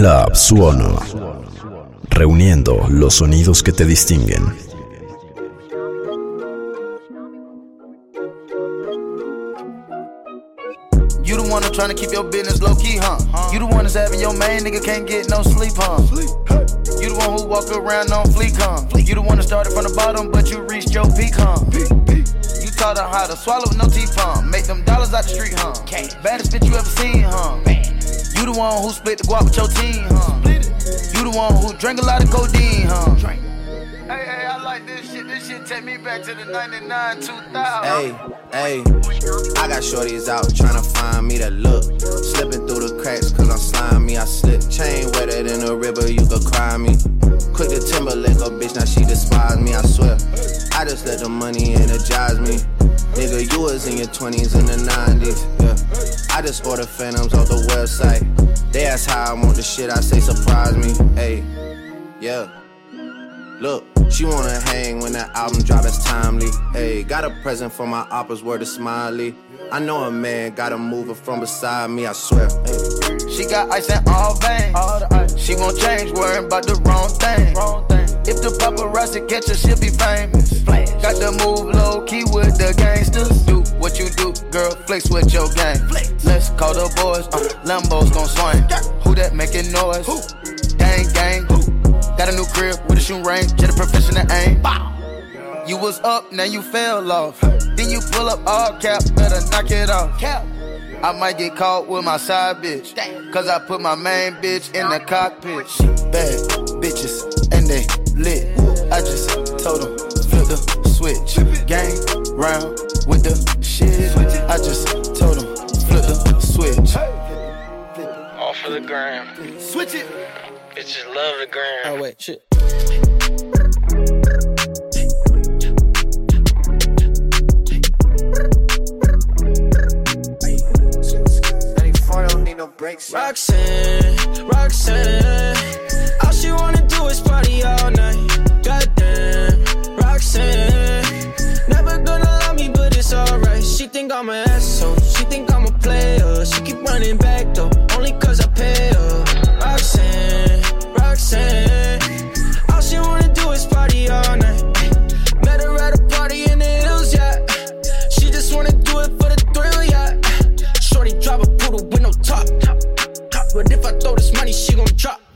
Club Suono. Reuniendo los sonidos que te distinguen. You the one that's trying to keep your business low key, huh? You the one that's having your main nigga can't get no sleep, huh? You the one who walk around on fleek, huh? You the one that started from the bottom, but you reached your peak, huh? You taught her how to swallow no teeth, huh? Make them dollars out the street, huh? Baddest bitch you ever seen, huh? You the one who split the guap with your team, huh? You the one who drank a lot of codeine, huh? Drink. Hey, hey, I like this shit. This shit take me back to the 99, 2000. Hey, hey, I got shorties out tryna find me that look. Slipping through the cracks cause I'm slimy. I slip chain wetter than a river, you could cry me. Quick to Timberlake, a bitch, now she despise me, I swear. I just let the money energize me. Nigga, you was in your 20s and the 90s, yeah. I just order phantoms off the website. They ask how I want the shit, I say surprise me, hey, yeah. Look, she wanna hang when that album drop, it's timely. Hey, got a present for my oppas, word of smiley. I know a man got a mover from beside me, I swear. Hey. She got ice in all veins. All the ice. She won't change, worrying about the wrong thing. Wrong thing. If the paparazzi catch her, she'll be famous. Flash. Got to move low key with the gangsters. Do what you do, girl, flex with your gang. Flex. Let's call the boys, uh, Lambo's gon' swing. Yeah. Who that making noise? Who? Gang, gang. Who? Got a new crib with a shooting range, get a professional aim. Bow. You was up, now you fell off. Then you pull up all cap, better knock it off. Cap. I might get caught with my side bitch. Cause I put my main bitch in the cockpit. Bad bitches, and they lit. I just told them, flip the switch. Gang round with the shit. I just told them, flip the switch. All for the gram. Switch it. Bitches love the gram. Oh, wait, shit. Roxanne, Roxanne, all she wanna do is party all night. Goddamn, Roxanne, never gonna love me, but it's alright. She think I'm an asshole, she think I'm a player. She keep running back though, only cause I pay her.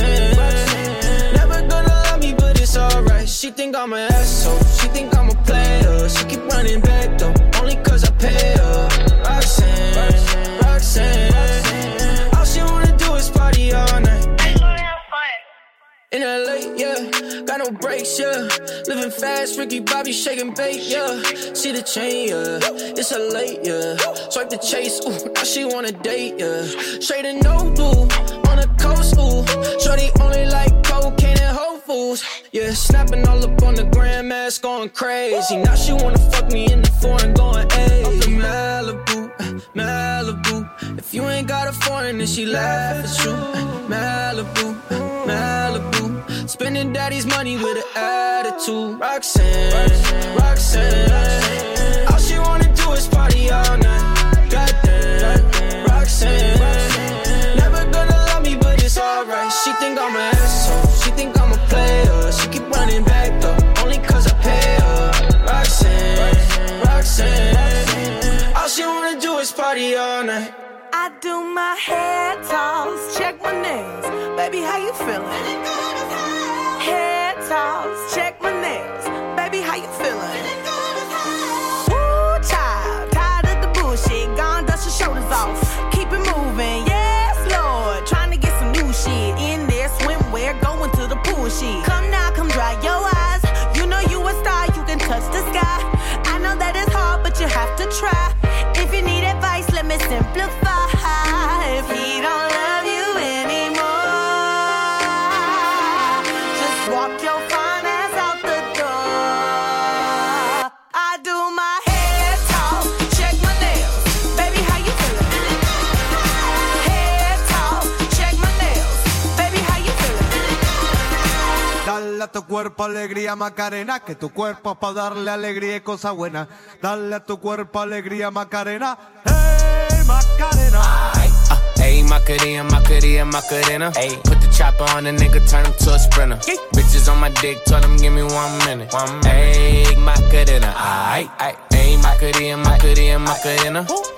Roxanne. Never gonna love me, but it's alright. She think I'm an asshole. She think I'm a player. She keep running back though, only cause I pay her. Roxanne, Roxanne. All she wanna do is party all night. In LA, yeah, got no brakes, yeah. Living fast, Ricky Bobby shaking bait, yeah. See the chain, yeah. It's a late, yeah. Swipe the chase, ooh, now she wanna date, yeah. Straight and no blue, Shorty only like cocaine and Whole Foods, yeah. Snapping all up on the grandmas, going crazy. Now she wanna fuck me in the foreign, going, ayy. Up in Malibu, Malibu. If you ain't got a foreign, then she laugh at you. Malibu, Malibu. Spending daddy's money with an attitude. Roxanne, Roxanne. All she wanna do is party all night. Think I'm an asshole. She think I'm a player. She keep running back though, only cause I pay her. Roxanne, Roxanne. All she wanna do is party all night. I do my hair toss, check my nails. Baby, how you feeling? Hair toss, check my try. A tu cuerpo alegría Macarena, que tu cuerpo es para darle alegría y cosa buena. Dale a tu cuerpo alegría Macarena, hey Macarena. Ayy, Macarena, Macarena, Macarena. Ayy, put the chopper on the nigga, turn him to a sprinter. Bitches on my dick, tell him give me one minute. One minute. Ayy, Macarena, aight. Ayy, Macarena, Macarena, Macarena.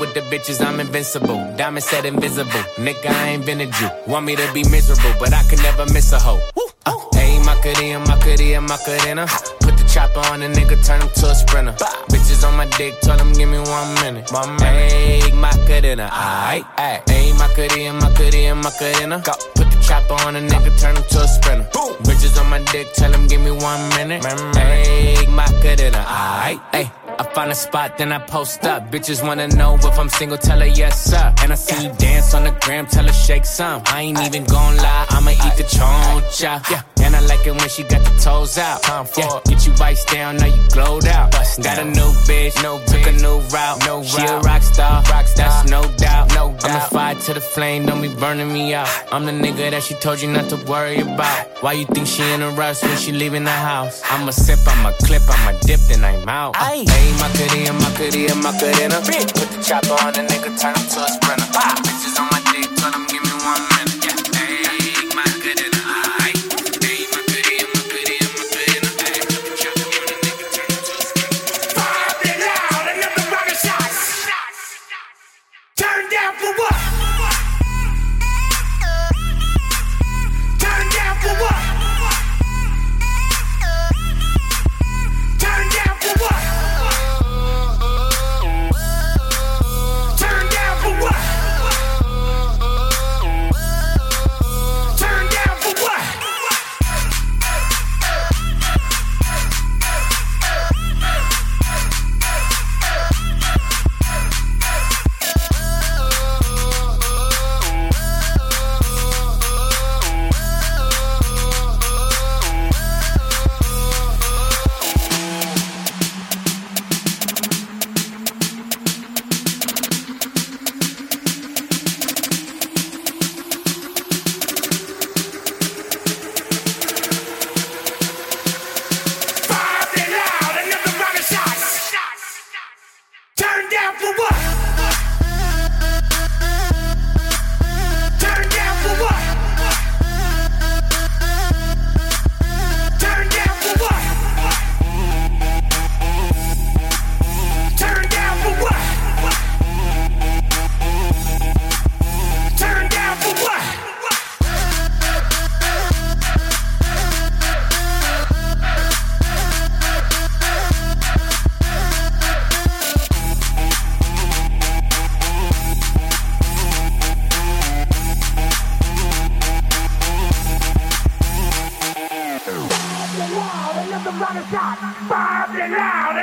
with the bitches, I'm invincible. Diamond said invisible. Nigga, I ain't been a Jew. Want me to be miserable, but I can never miss a hoe. Uh, hey, Macarena, Macarena, Macarena. Put the chopper on a nigga, turn him to a sprinter. Bitches on my dick, tell him give me one minute. One minute. Hey, Macarena, aight, aight. Hey, Macarena, Macarena, Macarena. Go. Put the chopper on a nigga, turn him to a sprinter. Boom. Bitches on my dick, tell him give me one minute. Hey, Macarena, aight, aight. I find a spot, then I post up. Bitches wanna know if I'm single, tell her yes, sir. And I see you dance on the gram, tell her shake some. I ain't even gon' lie, I'ma eat the choncha. Yeah. And I like it when she got the toes out. time Yeah. Get you vice down, now you glowed out. Got a new bitch, no took a new route. No she a rock star, rock star. that's no doubt. No doubt. I'm a fire to the flame, don't be burning me out. I'm the nigga that she told you not to worry about. Why you think she in a rush when she leaving the house? I'ma sip, I'ma clip, I'ma dip, then I'm out. Hey, Macarena, Macarena, Macarena. Put the chopper on the nigga, turn him to a sprinter. Bitches on my dick, tell him give me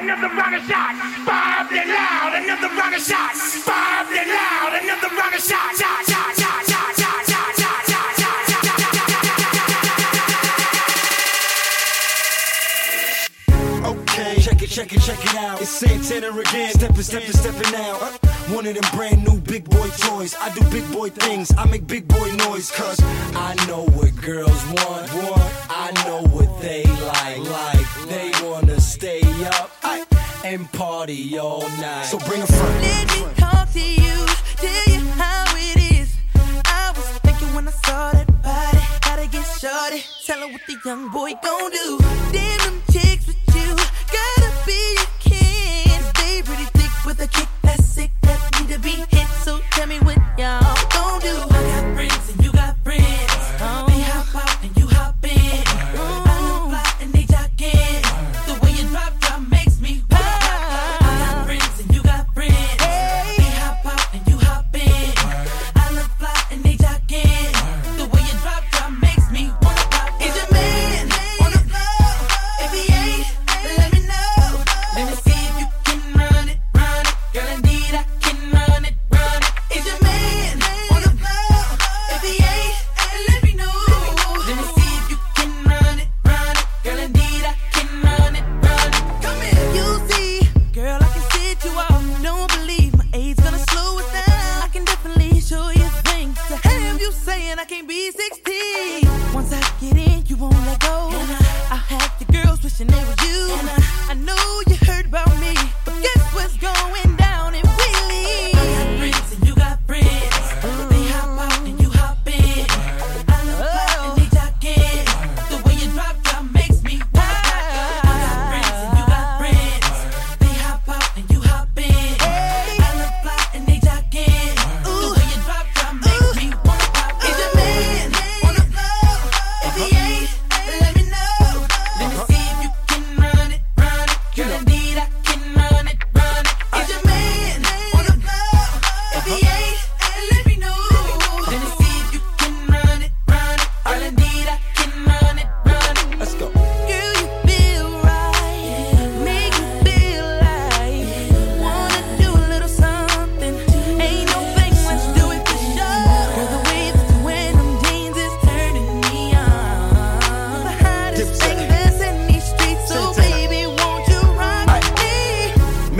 another rocket shot. Five and loud, another rocket shot. Five and loud, another rocket shot. Shot, shot, shot, shot, shot, shot, shot, shot, shot, shot, shot, shot, shot, Okay, check it, check it, check it out. It's Santana again. Stepping, stepping, stepping out. One of them brand new big boy toys. I do big boy things. I make big boy noise. Cause I know what girls want. want. I know what they like. Like they wanna stay up ay, and party all night. So bring a friend. Let me talk to you, tell you how it is. I was thinking when I saw that body, gotta get shorty. Tell her what the young boy gon' do. Damn them chicks with you, gotta be your kin. They pretty thick with a kick classic that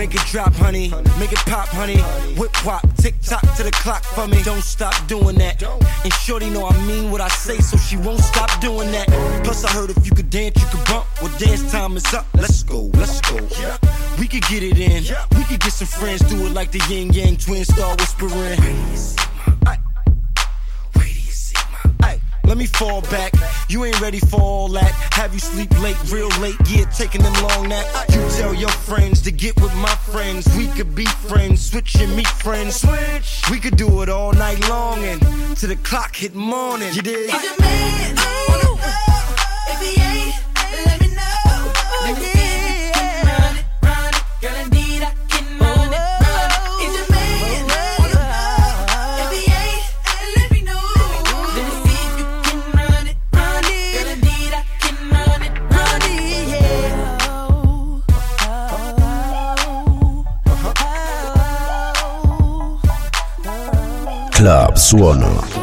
Make it drop, honey. Make it pop, honey. Whip pop, tick tock to the clock for me. Don't stop doing that. And shorty know I mean what I say, so she won't stop doing that. Plus, I heard if you could dance, you could bump. Well, dance time is up. Let's go, let's go. We could get it in. We could get some friends, do it like the Ying Yang Twins, start whispering. Let me fall back. You ain't ready for all that. Have you sleep late, real late? Yeah, taking them long nap. You tell your friends to get with my friends. We could be friends, switch and meet friends. Switch. We could do it all night long and to the clock hit morning. You did. Is your man, oh, oh, if he ain't Club Suono.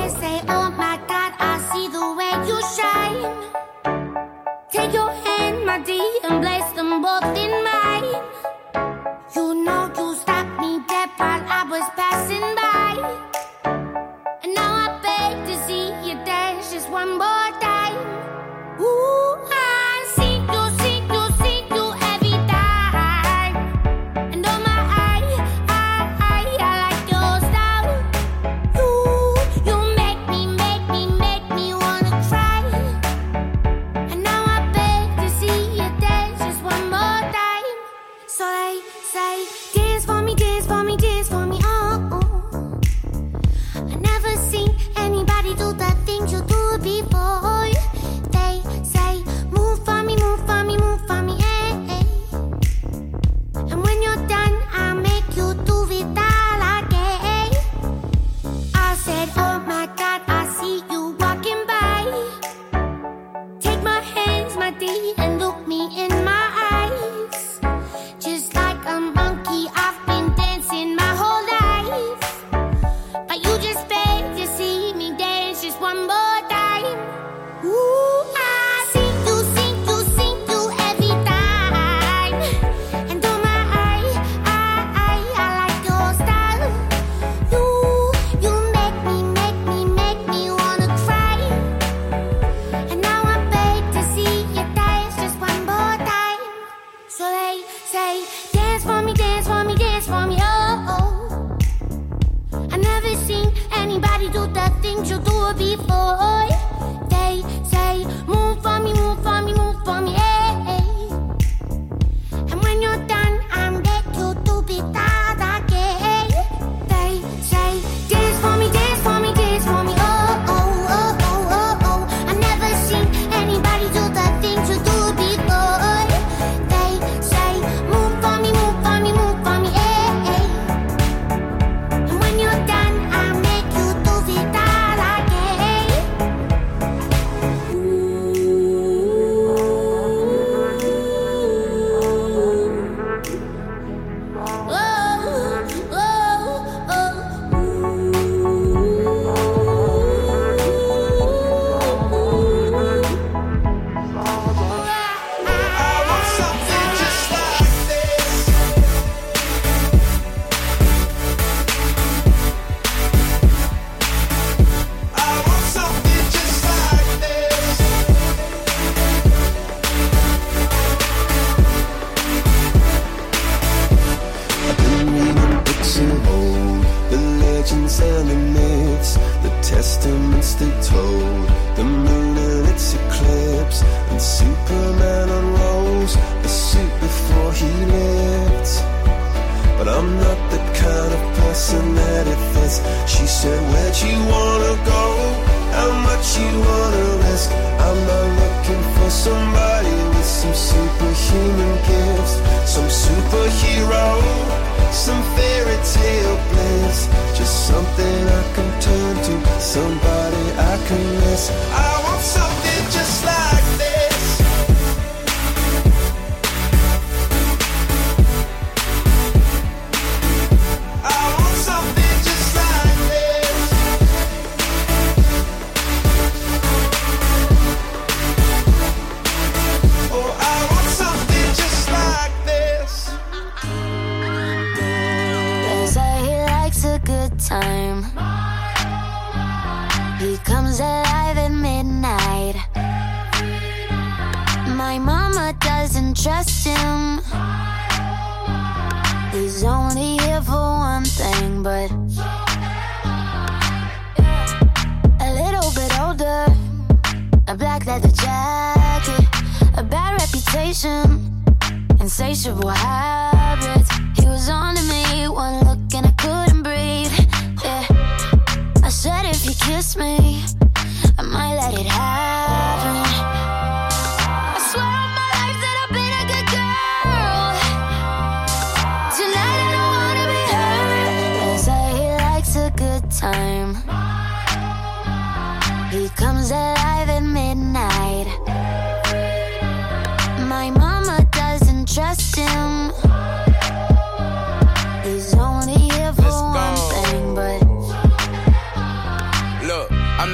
Somebody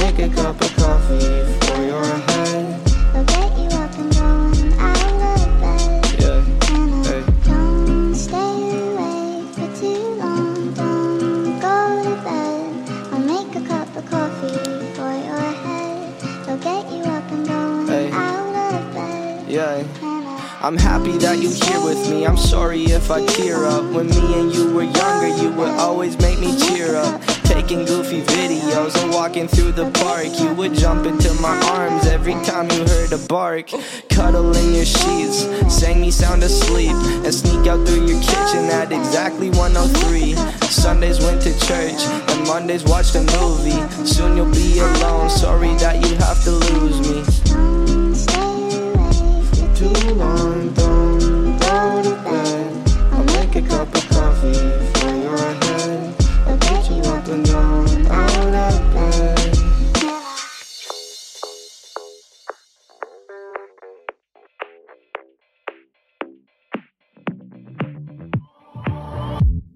make a cup of coffee for your head. I'll get you up and going out of bed. Yeah, hey. Don't stay awake for too long. Don't go to bed. I'll make a cup of coffee for your head. I'll get you up and going Hey. out of bed. Yeah. I'm happy that you're here with me. I'm sorry if I tear up. When me and you were younger, you would always make me cheer up. Taking goofy videos and walking through the park. You would jump into my arms every time you heard a bark. Cuddle in your sheets, sang me sound asleep, and sneak out through your kitchen at exactly 103. Sundays went to church, and Mondays watched a movie. Soon you'll be alone. Sorry that you have to lose me.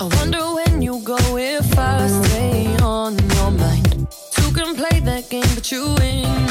I wonder when you go if I stay on your mind. Two can play that game, but you ain't.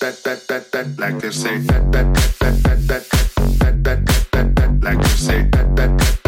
that that that that that like they say that that that that that that that that that like they say that that that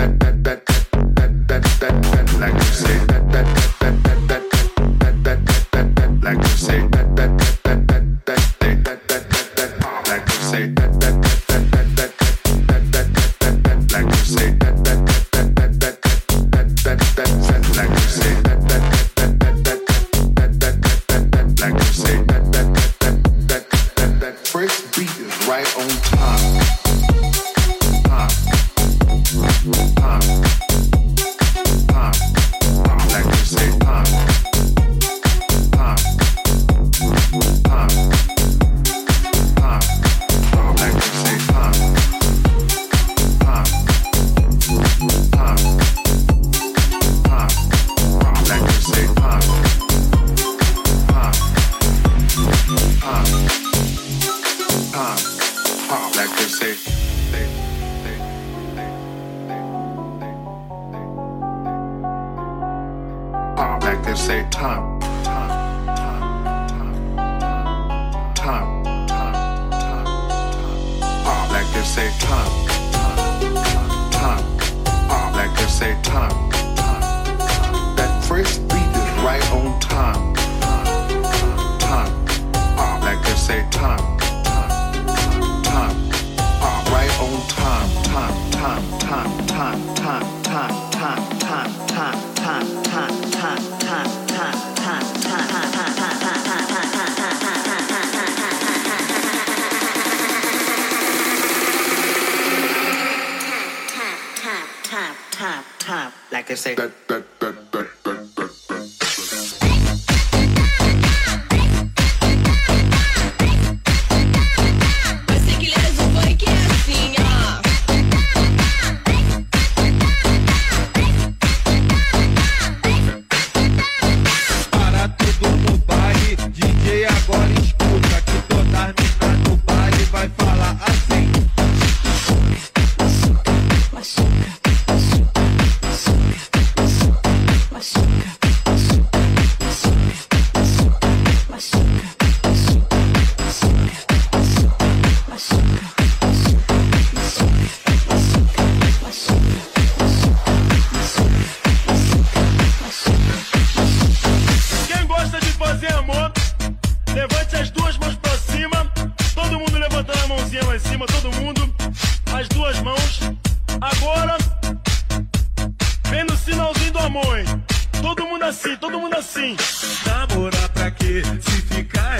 Namorar pra quê? Se ficar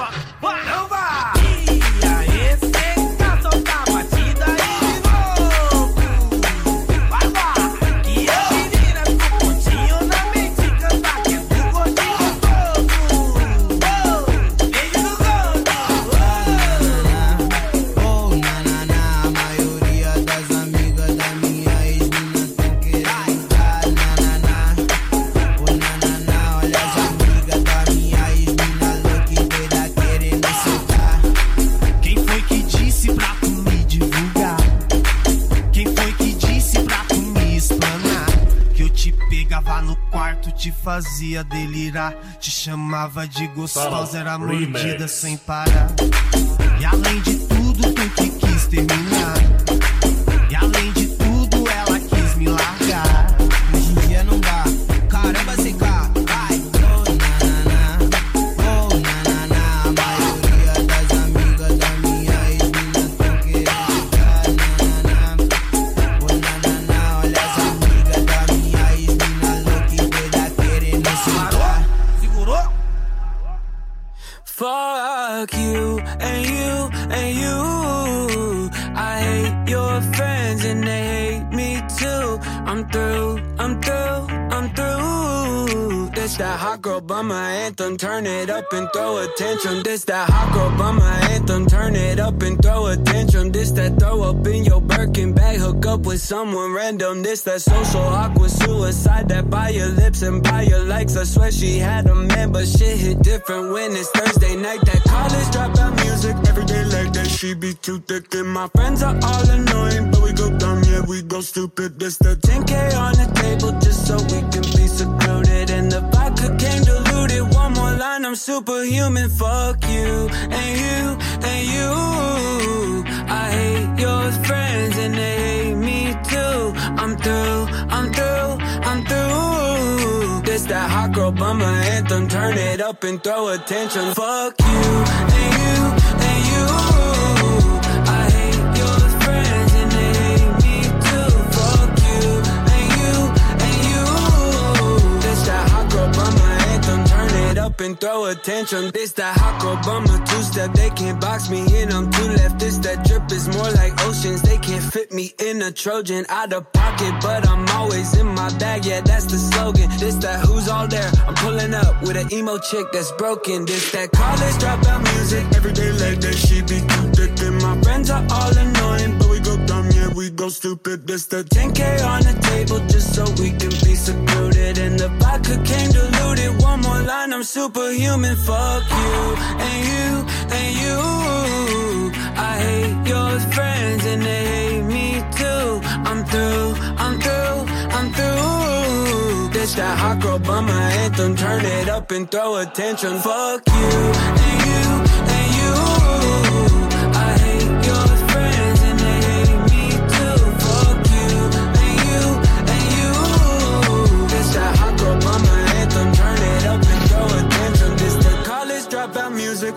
fuck. What? Fazia delirar. Te chamava de gostosa, era mordida sem parar. E além de up and throw a tantrum. This that hot girl my anthem. Turn it up and throw a tantrum. This that throw up in your Birkin bag. Hook up with someone random. This that social awkward suicide. That buy your lips and buy your likes. I swear she had a man, but shit hit different when it's Thursday night. That college dropout music every day like that. She be too thick and my friends are all annoying, but we go dumb, yeah we go stupid. This the 10k on the table just so we can be secluded. I'm superhuman. Fuck you and you and you. I hate your friends and they hate me too. I'm through, I'm through, I'm through. This that hot girl bummer anthem. Turn it up and throw attention. Fuck you and you and you. And throw attention. This that hot bummer two step. They can't box me in. I'm two left. This that drip is more like oceans. They can't fit me in a Trojan out of pocket, but I'm always in my bag. Yeah, that's the slogan. This that who's all there. I'm pulling up with an emo chick that's broken. This that college dropout music. Every day like that, she be too thick. And my friends are all annoying, but we go we go stupid. This the 10k on the table just so we can be secluded. And the vodka came diluted. One more line, I'm superhuman. Fuck you and you and you. I hate your friends and they hate me too. I'm through, I'm through, I'm through. This that hot girl bummer anthem. Turn it up and throw attention. Fuck you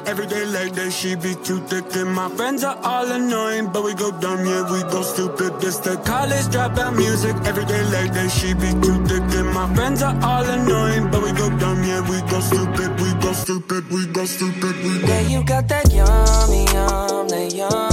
Every day like that, she be too thick. And my friends are all annoying, but we go dumb, yeah, we go stupid. This the college dropout music. Every day like that, she be too thick. And my friends are all annoying, but we go dumb, yeah, we go stupid. We go stupid, we go stupid, we go Yeah, you got that yummy, yum, that yum,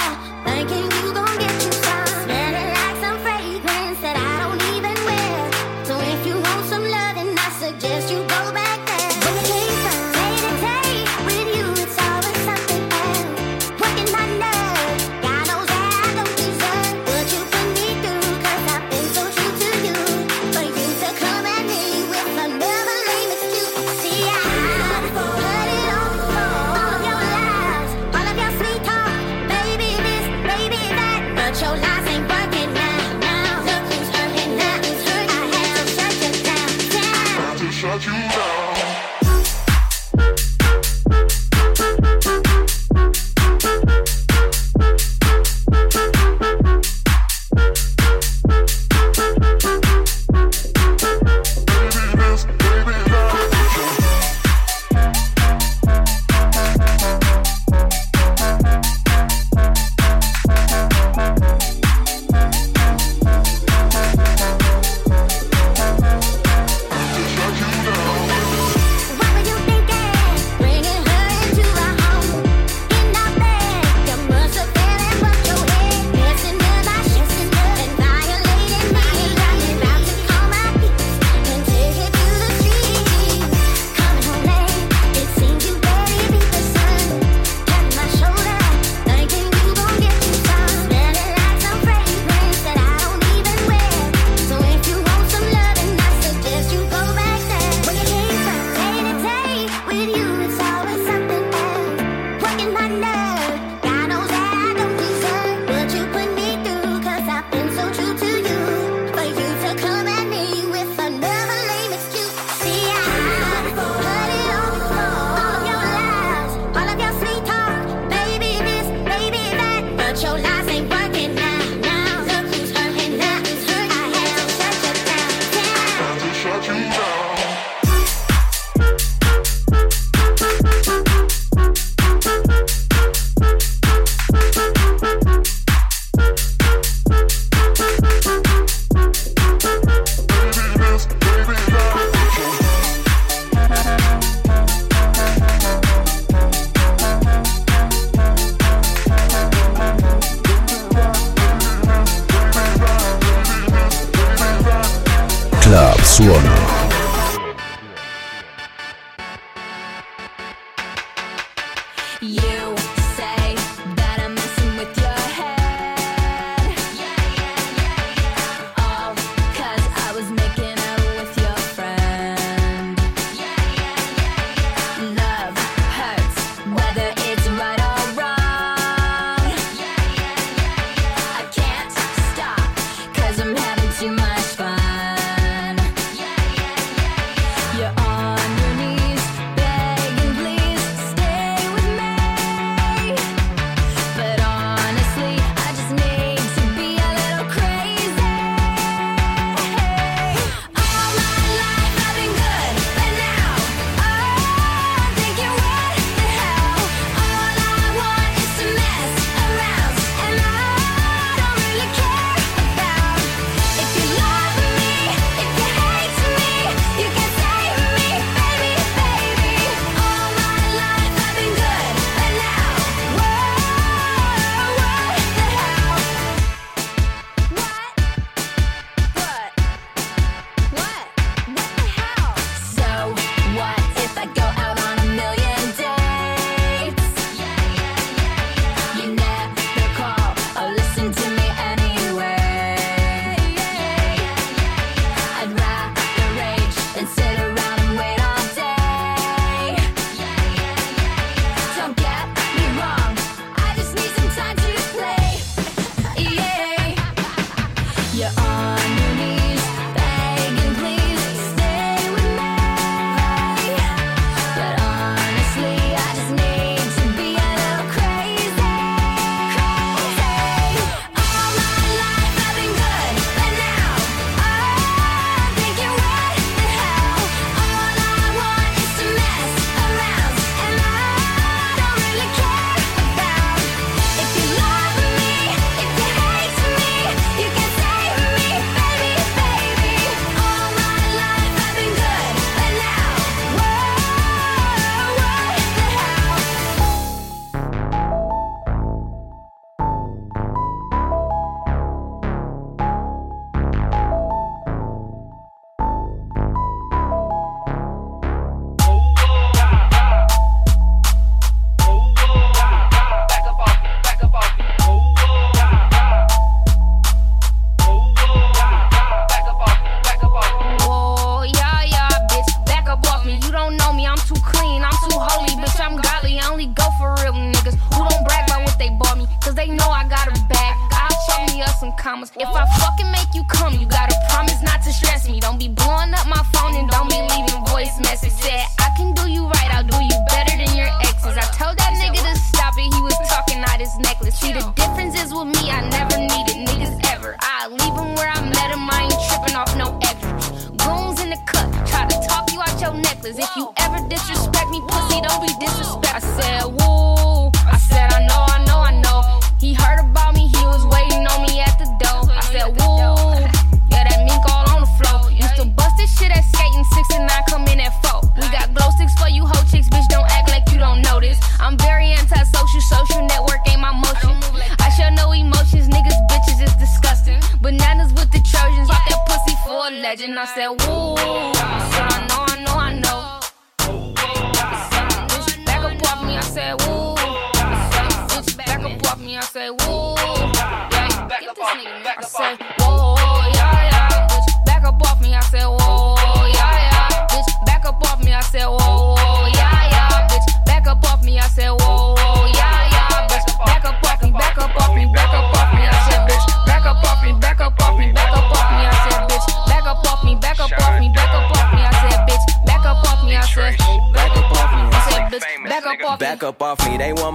and I said, woo.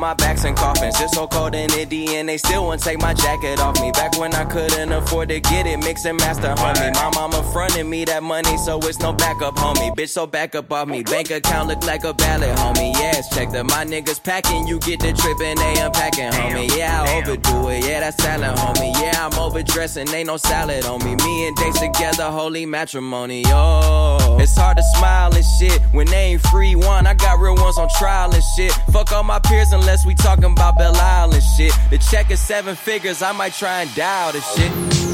my back Cadillacs and coffins. Just so cold and itty, and they still won't take my jacket off me. Back when I couldn't afford to get it, mix and master, homie. My mama fronted me that money, so it's no backup, homie. Bitch, so back up off me. Bank account look like a ballot, homie. Yes, check that my niggas packing. You get the trip and they unpacking, homie. Yeah, I overdo it. Yeah, that's salad, homie. Yeah, I'm overdressing. Ain't no salad on me. Me and Dates together, holy matrimony. Oh, it's hard to smile and shit when they ain't free. One, I got real ones on trial and shit. Fuck all my peers unless we talking about Bell Island shit. The check is seven figures, I might try and dial this shit.